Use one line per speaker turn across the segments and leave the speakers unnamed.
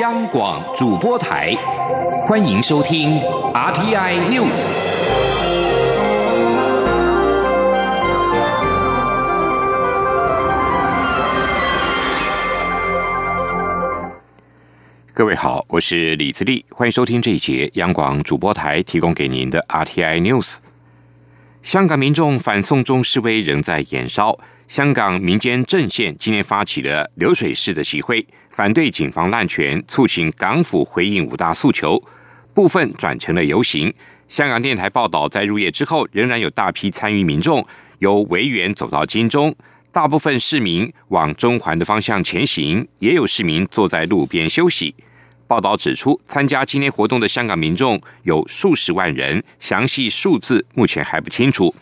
央广主播台，欢迎收听 RTI News。各位好，我是李自立，欢迎收听这一节央广主播台提供给您的 RTI News。香港民众反送中示威仍在延烧。香港民间阵线今天发起了流水式的集会，反对警方滥权，促请港府回应五大诉求，部分转成了游行。香港电台报道，在入夜之后，仍然有大批参与民众由维园走到金钟，大部分市民往中环的方向前行，也有市民坐在路边休息。报道指出，参加今天活动的香港民众有数十万人，详细数字目前还不清楚。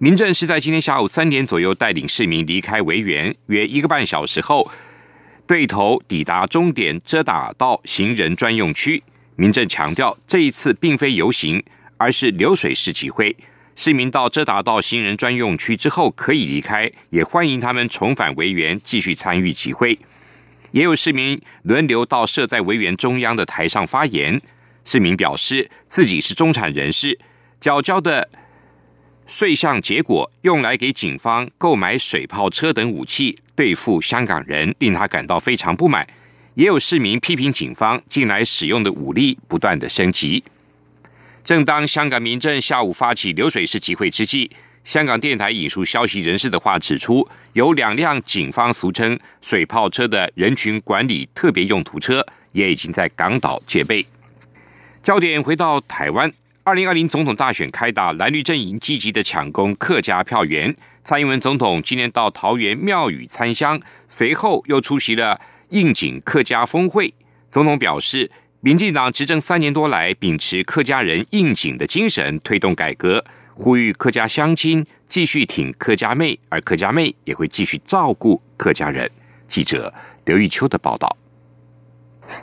民政是在今天下午三点左右带领市民离开维园，约一个半小时后，对头抵达终点遮打道行人专用区。民政强调，这一次并非游行，而是流水式集会。市民到遮打道行人专用区之后可以离开，也欢迎他们重返维园继续参与集会。也有市民轮流到设在维园中央的台上发言。市民表示自己是中产人士，缴交的。税项结果用来给警方购买水炮车等武器对付香港人，令他感到非常不满。也有市民批评警方近来使用的武力不断的升级。正当香港民政下午发起流水式集会之际，香港电台引述消息人士的话指出，有两辆警方俗称水炮车的人群管理特别用途车也已经在港岛戒备。焦点回到台湾。二零二零总统大选开打，蓝绿阵营积极的抢攻客家票源。蔡英文总统今年到桃园庙宇参香，随后又出席了应景客家峰会。总统表示，民进党执政三年多来，秉持客家人应景的精神，推动改革，呼吁客家乡亲继续挺客家妹，而客家妹也会继续照顾客家人。记者刘玉秋的报道。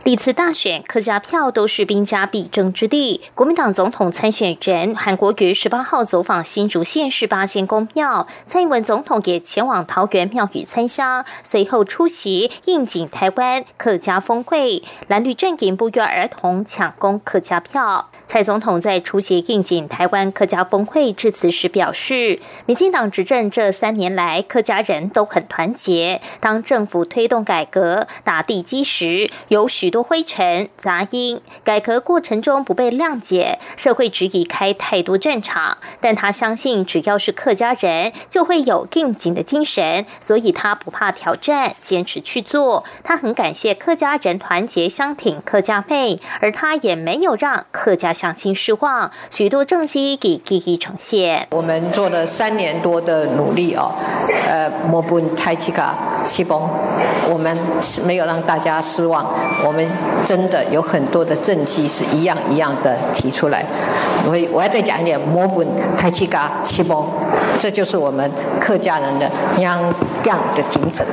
历次大选，客家票都是兵家必争之地。国民党总统参选人韩国瑜十八号走访新竹县市八间公庙，蔡英文总统也前往桃园庙宇参香，随后出席应景台湾客家峰会。蓝绿阵营不约而同抢攻客家票。蔡总统在出席应景台湾客家峰会致辞时表示，民进党执政这三年来，客家人都很团结。当政府推动改革、打地基时，由。许多灰尘杂音，改革过程中不被谅解，社会质疑开太多战场。但他相信，只要是客家人，就会有更紧的精神，所以他不怕挑战，坚持去做。他很感谢客家人团结相挺客家妹，而他也没有让客家乡亲失望。许多政绩给一一呈现。
我们做了三年多的努力哦，呃，莫不太起卡西崩，我们没有让大家失望。我们真的有很多的政绩是一样一样的提出来，我我要再讲一点，摩本台七嘎七崩，这就是我们客家人的样样的精神。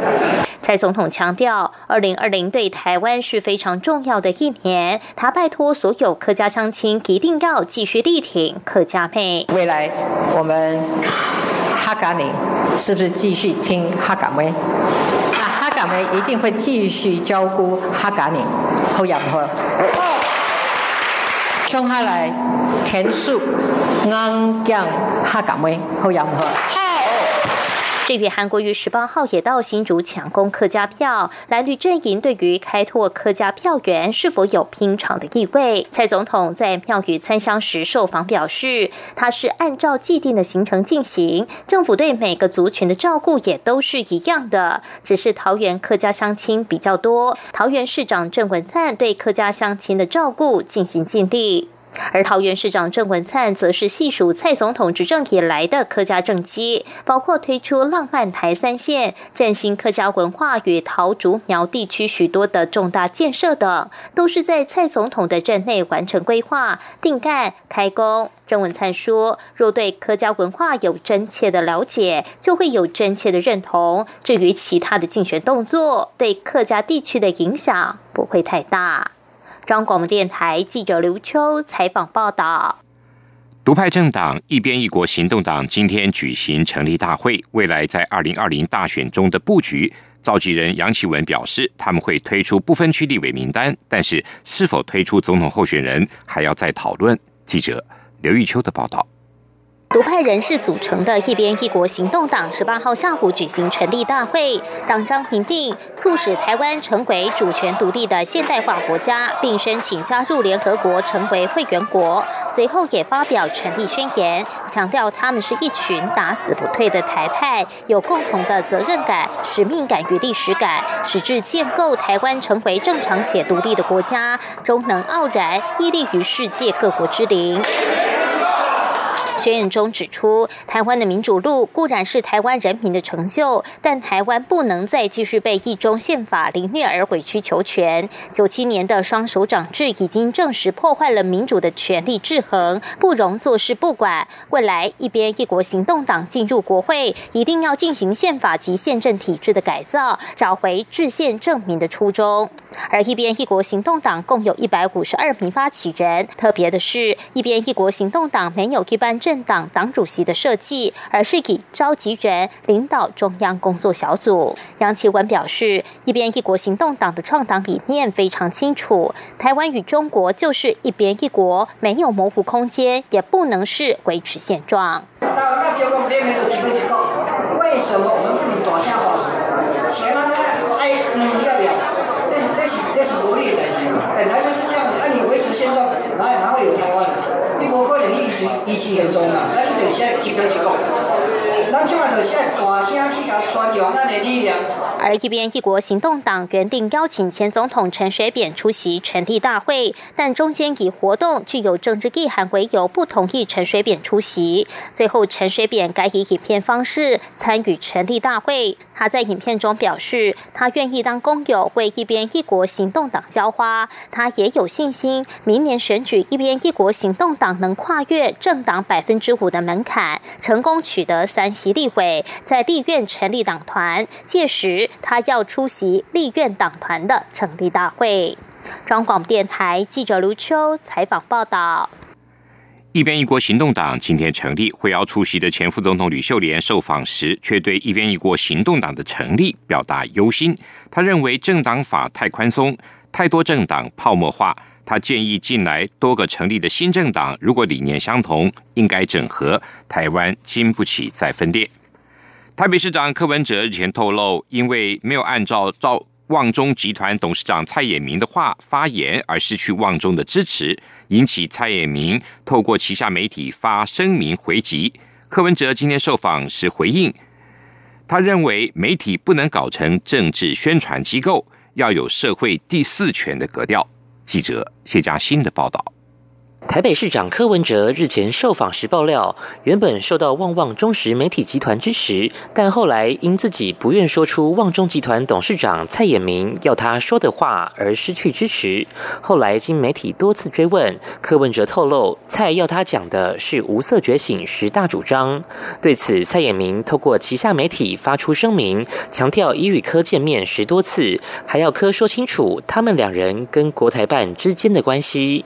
蔡总统强调，二零二零对台湾是非常重要的一年，他拜托所有客家乡亲一定要继续力挺客家妹。
未来我们哈嘎宁是不是继续听哈嘎妹？我们一定会继续照顾哈嘎宁好养活。接下来田树安江哈嘎妹好养活。
至于韩国瑜十八号也到新竹抢攻客家票，蓝绿阵营对于开拓客家票源是否有拼场的意味？蔡总统在庙宇参香时受访表示，他是按照既定的行程进行，政府对每个族群的照顾也都是一样的，只是桃园客家乡亲比较多，桃园市长郑文灿对客家乡亲的照顾尽心尽力。而桃园市长郑文灿则是细数蔡总统执政以来的客家政绩，包括推出浪漫台三线、振兴客家文化与桃竹苗地区许多的重大建设等，都是在蔡总统的任内完成规划、定干、开工。郑文灿说：“若对客家文化有真切的了解，就会有真切的认同。至于其他的竞选动作，对客家地区的影响不会太大。”张广播电台记者刘秋采访报道：
独派政党一边一国行动党今天举行成立大会，未来在二零二零大选中的布局召集人杨启文表示，他们会推出不分区立委名单，但是是否推出总统候选人还要再讨论。记者刘玉秋的报道。
独派人士组成的一边一国行动党十八号下午举行成立大会，党章评定促使台湾成为主权独立的现代化国家，并申请加入联合国成为会员国。随后也发表成立宣言，强调他们是一群打死不退的台派，有共同的责任感、使命感与历史感，使至建构台湾成为正常且独立的国家，终能傲然屹立于世界各国之林。宣言中指出，台湾的民主路固然是台湾人民的成就，但台湾不能再继续被一中宪法凌虐而委曲求全。九七年的双手掌制已经证实破坏了民主的权力制衡，不容坐视不管。未来一边一国行动党进入国会，一定要进行宪法及宪政体制的改造，找回制宪正民的初衷。而一边一国行动党共有一百五十二名发起人，特别的是，一边一国行动党没有一般。政政党党主席的设计，而是以召集人领导中央工作小组。杨奇文表示，一边一国行动党的创党理念非常清楚，台湾与中国就是一边一国，没有模糊空间，也不能是维持现状要不要？这是这是这是国力的事情，本来就是这样。那你维持现状，哪哪会有台湾？你无可能一直一直严重嘛，那伊就先一个一个，咱起码就先大声去甲宣扬咱的力量。而一边一国行动党原定邀请前总统陈水扁出席成立大会，但中间以活动具有政治意涵为由，不同意陈水扁出席。最后，陈水扁改以影片方式参与成立大会。他在影片中表示，他愿意当工友为一边一国行动党浇花。他也有信心，明年选举一边一国行动党能跨越政党百分之五的门槛，成功取得三席立委，在立院成立党团。届时。他要出席立院党团的成立大会。中广电台记者卢秋采访报道。
一边一国行动党今天成立，会要出席的前副总统吕秀莲受访时，却对一边一国行动党的成立表达忧心。他认为政党法太宽松，太多政党泡沫化。他建议近来多个成立的新政党，如果理念相同，应该整合。台湾经不起再分裂。台北市长柯文哲日前透露，因为没有按照赵旺中集团董事长蔡衍明的话发言，而失去旺中的支持，引起蔡衍明透过旗下媒体发声明回击。柯文哲今天受访时回应，他认为媒体不能搞成政治宣传机构，要有社会第四权的格调。记者谢佳欣的报道。
台北市长柯文哲日前受访时爆料，原本受到旺旺中实媒体集团支持，但后来因自己不愿说出旺中集团董事长蔡衍明要他说的话而失去支持。后来经媒体多次追问，柯文哲透露，蔡要他讲的是无色觉醒十大主张。对此，蔡衍明透过旗下媒体发出声明，强调已与柯见面十多次，还要柯说清楚他们两人跟国台办之间的关系。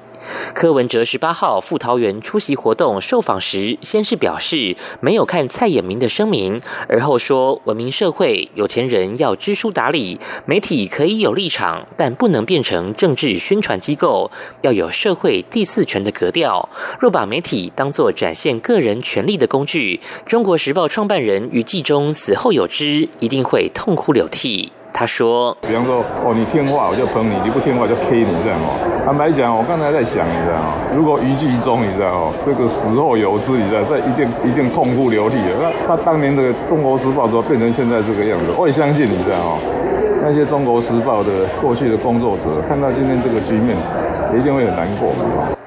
柯文哲十八号赴桃园出席活动受访时，先是表示没有看蔡衍明的声明，而后说文明社会有钱人要知书达理，媒体可以有立场，但不能变成政治宣传机构，要有社会第四权的格调。若把媒体当作展现个人权利的工具，中国时报创办人余纪中死后有知，一定会痛哭流涕。他说：“
比方说，哦，你听话我就捧你，你不听话就 K 你，这样吗？坦白讲，我刚才在想，你知道吗？如果余继中，你知道吗？这个死后有知，你知道，这一定一定痛哭流涕的。那他当年这个《中国时报》说变成现在这个样子，我也相信，你知道吗？那些《中国时报》的过去的工作者看到今天这个局面，一定会很难过。”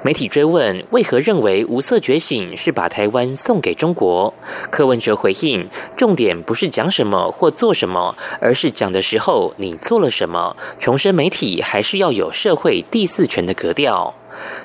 媒体追问为何认为无色觉醒是把台湾送给中国，柯文哲回应：重点不是讲什么或做什么，而是讲的时候你做了什么。重申媒体还是要有社会第四权的格调。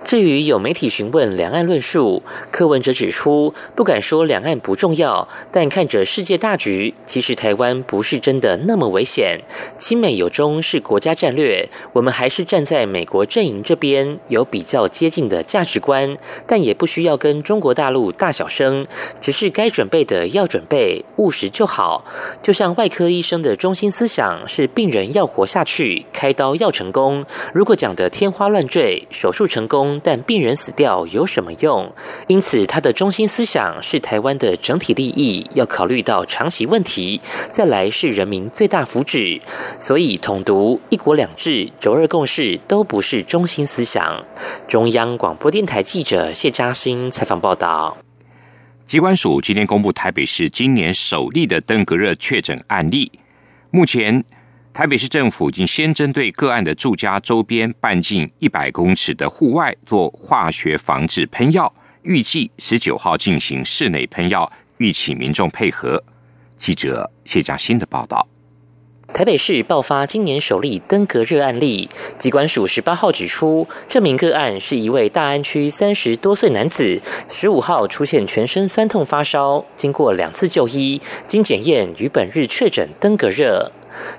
至于有媒体询问两岸论述，柯文哲指出，不敢说两岸不重要，但看着世界大局，其实台湾不是真的那么危险。亲美有中是国家战略，我们还是站在美国阵营这边，有比较接近的价值观，但也不需要跟中国大陆大小声，只是该准备的要准备，务实就好。就像外科医生的中心思想是病人要活下去，开刀要成功。如果讲的天花乱坠，手术成功。但病人死掉有什么用？因此，他的中心思想是台湾的整体利益要考虑到长期问题，再来是人民最大福祉。所以，统独、一国两制、九二共识都不是中心思想。中央广播电台记者谢嘉欣采访报道。
机关署今天公布台北市今年首例的登革热确诊案例，目前。台北市政府已经先针对个案的住家周边半径一百公尺的户外做化学防治喷药，预计十九号进行室内喷药，预请民众配合。记者谢嘉欣的报道：
台北市爆发今年首例登革热案例，机关署十八号指出，这名个案是一位大安区三十多岁男子，十五号出现全身酸痛发烧，经过两次就医，经检验于本日确诊登革热。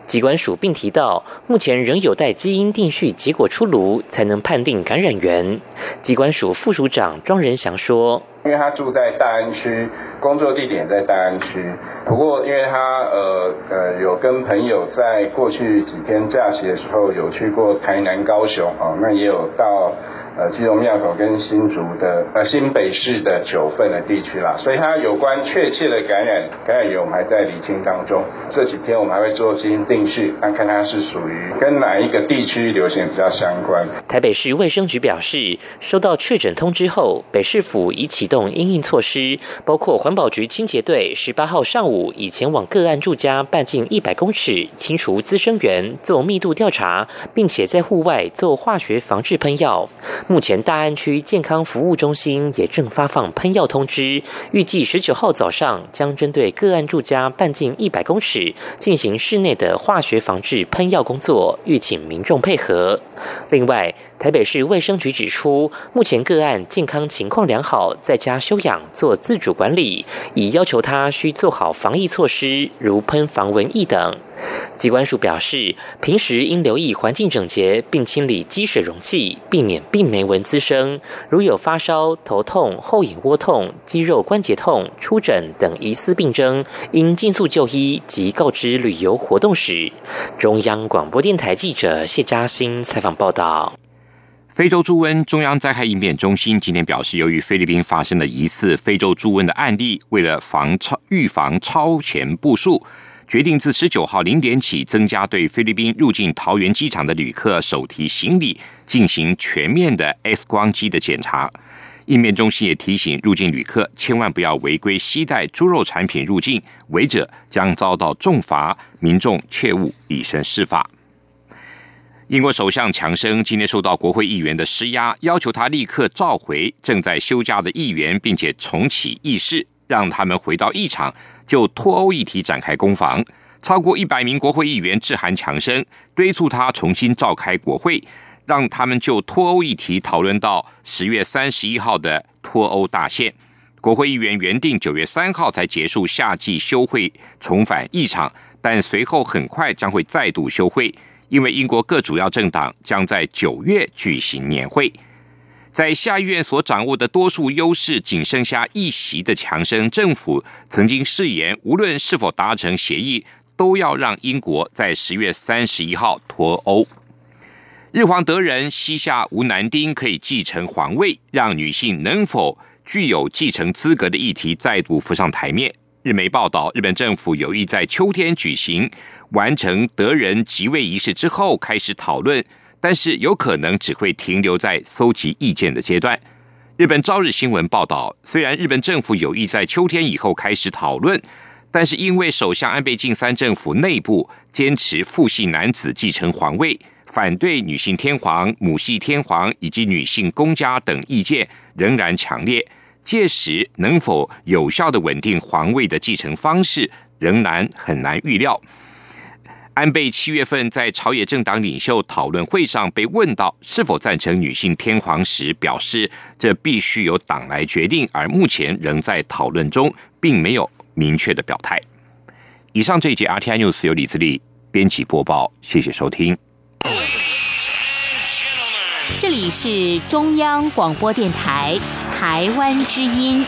机关署并提到，目前仍有待基因定序结果出炉，才能判定感染源。机关署副署长庄仁祥说：“
因为他住在大安区，工作地点在大安区。不过，因为他呃呃有跟朋友在过去几天假期的时候有去过台南、高雄啊，那也有到。”呃，基隆庙口跟新竹的呃新北市的九份的地区啦，所以他有关确切的感染感染源，我们还在理清当中。这几天我们还会做基因定序，看看它是属于跟哪一个地区流行比较相关。
台北市卫生局表示，收到确诊通知后，北市府已启动应应措施，包括环保局清洁队十八号上午已前往个案住家半径一百公尺清除滋生源，做密度调查，并且在户外做化学防治喷药。目前大安区健康服务中心也正发放喷药通知，预计十九号早上将针对个案住家半径一百公尺进行室内的化学防治喷药工作，欲请民众配合。另外，台北市卫生局指出，目前个案健康情况良好，在家休养做自主管理，已要求他需做好防疫措施，如喷防蚊液等。机关署表示，平时应留意环境整洁，并清理积水容器，避免病媒蚊滋生。如有发烧、头痛、后隐窝痛、肌肉关节痛、出疹等疑似病症，应尽速就医及告知旅游活动史。中央广播电台记者谢嘉欣采访报道。
非洲猪瘟中央灾害应变中心今天表示，由于菲律宾发生了疑似非洲猪瘟的案例，为了防超预防超前部署。决定自十九号零点起，增加对菲律宾入境桃园机场的旅客手提行李进行全面的 X 光机的检查。应变中心也提醒入境旅客，千万不要违规携带猪肉产品入境，违者将遭到重罚。民众切勿以身试法。英国首相强生今天受到国会议员的施压，要求他立刻召回正在休假的议员，并且重启议事，让他们回到议场。就脱欧议题展开攻防，超过一百名国会议员致函强生，敦促他重新召开国会，让他们就脱欧议题讨论到十月三十一号的脱欧大限。国会议员原定九月三号才结束夏季休会，重返议场，但随后很快将会再度休会，因为英国各主要政党将在九月举行年会。在下议院所掌握的多数优势仅剩下一席的强生政府，曾经誓言，无论是否达成协议，都要让英国在十月三十一号脱欧。日皇德仁膝下无男丁可以继承皇位，让女性能否具有继承资格的议题再度浮上台面。日媒报道，日本政府有意在秋天举行完成德仁即位仪式之后开始讨论。但是有可能只会停留在搜集意见的阶段。日本朝日新闻报道，虽然日本政府有意在秋天以后开始讨论，但是因为首相安倍晋三政府内部坚持父系男子继承皇位，反对女性天皇、母系天皇以及女性公家等意见仍然强烈，届时能否有效的稳定皇位的继承方式，仍然很难预料。安倍七月份在朝野政党领袖讨论会上被问到是否赞成女性天皇时，表示这必须由党来决定，而目前仍在讨论中，并没有明确的表态。以上这一节 RTI News 由李自力编辑播报，谢谢收听。
这里是中央广播电台台湾之音。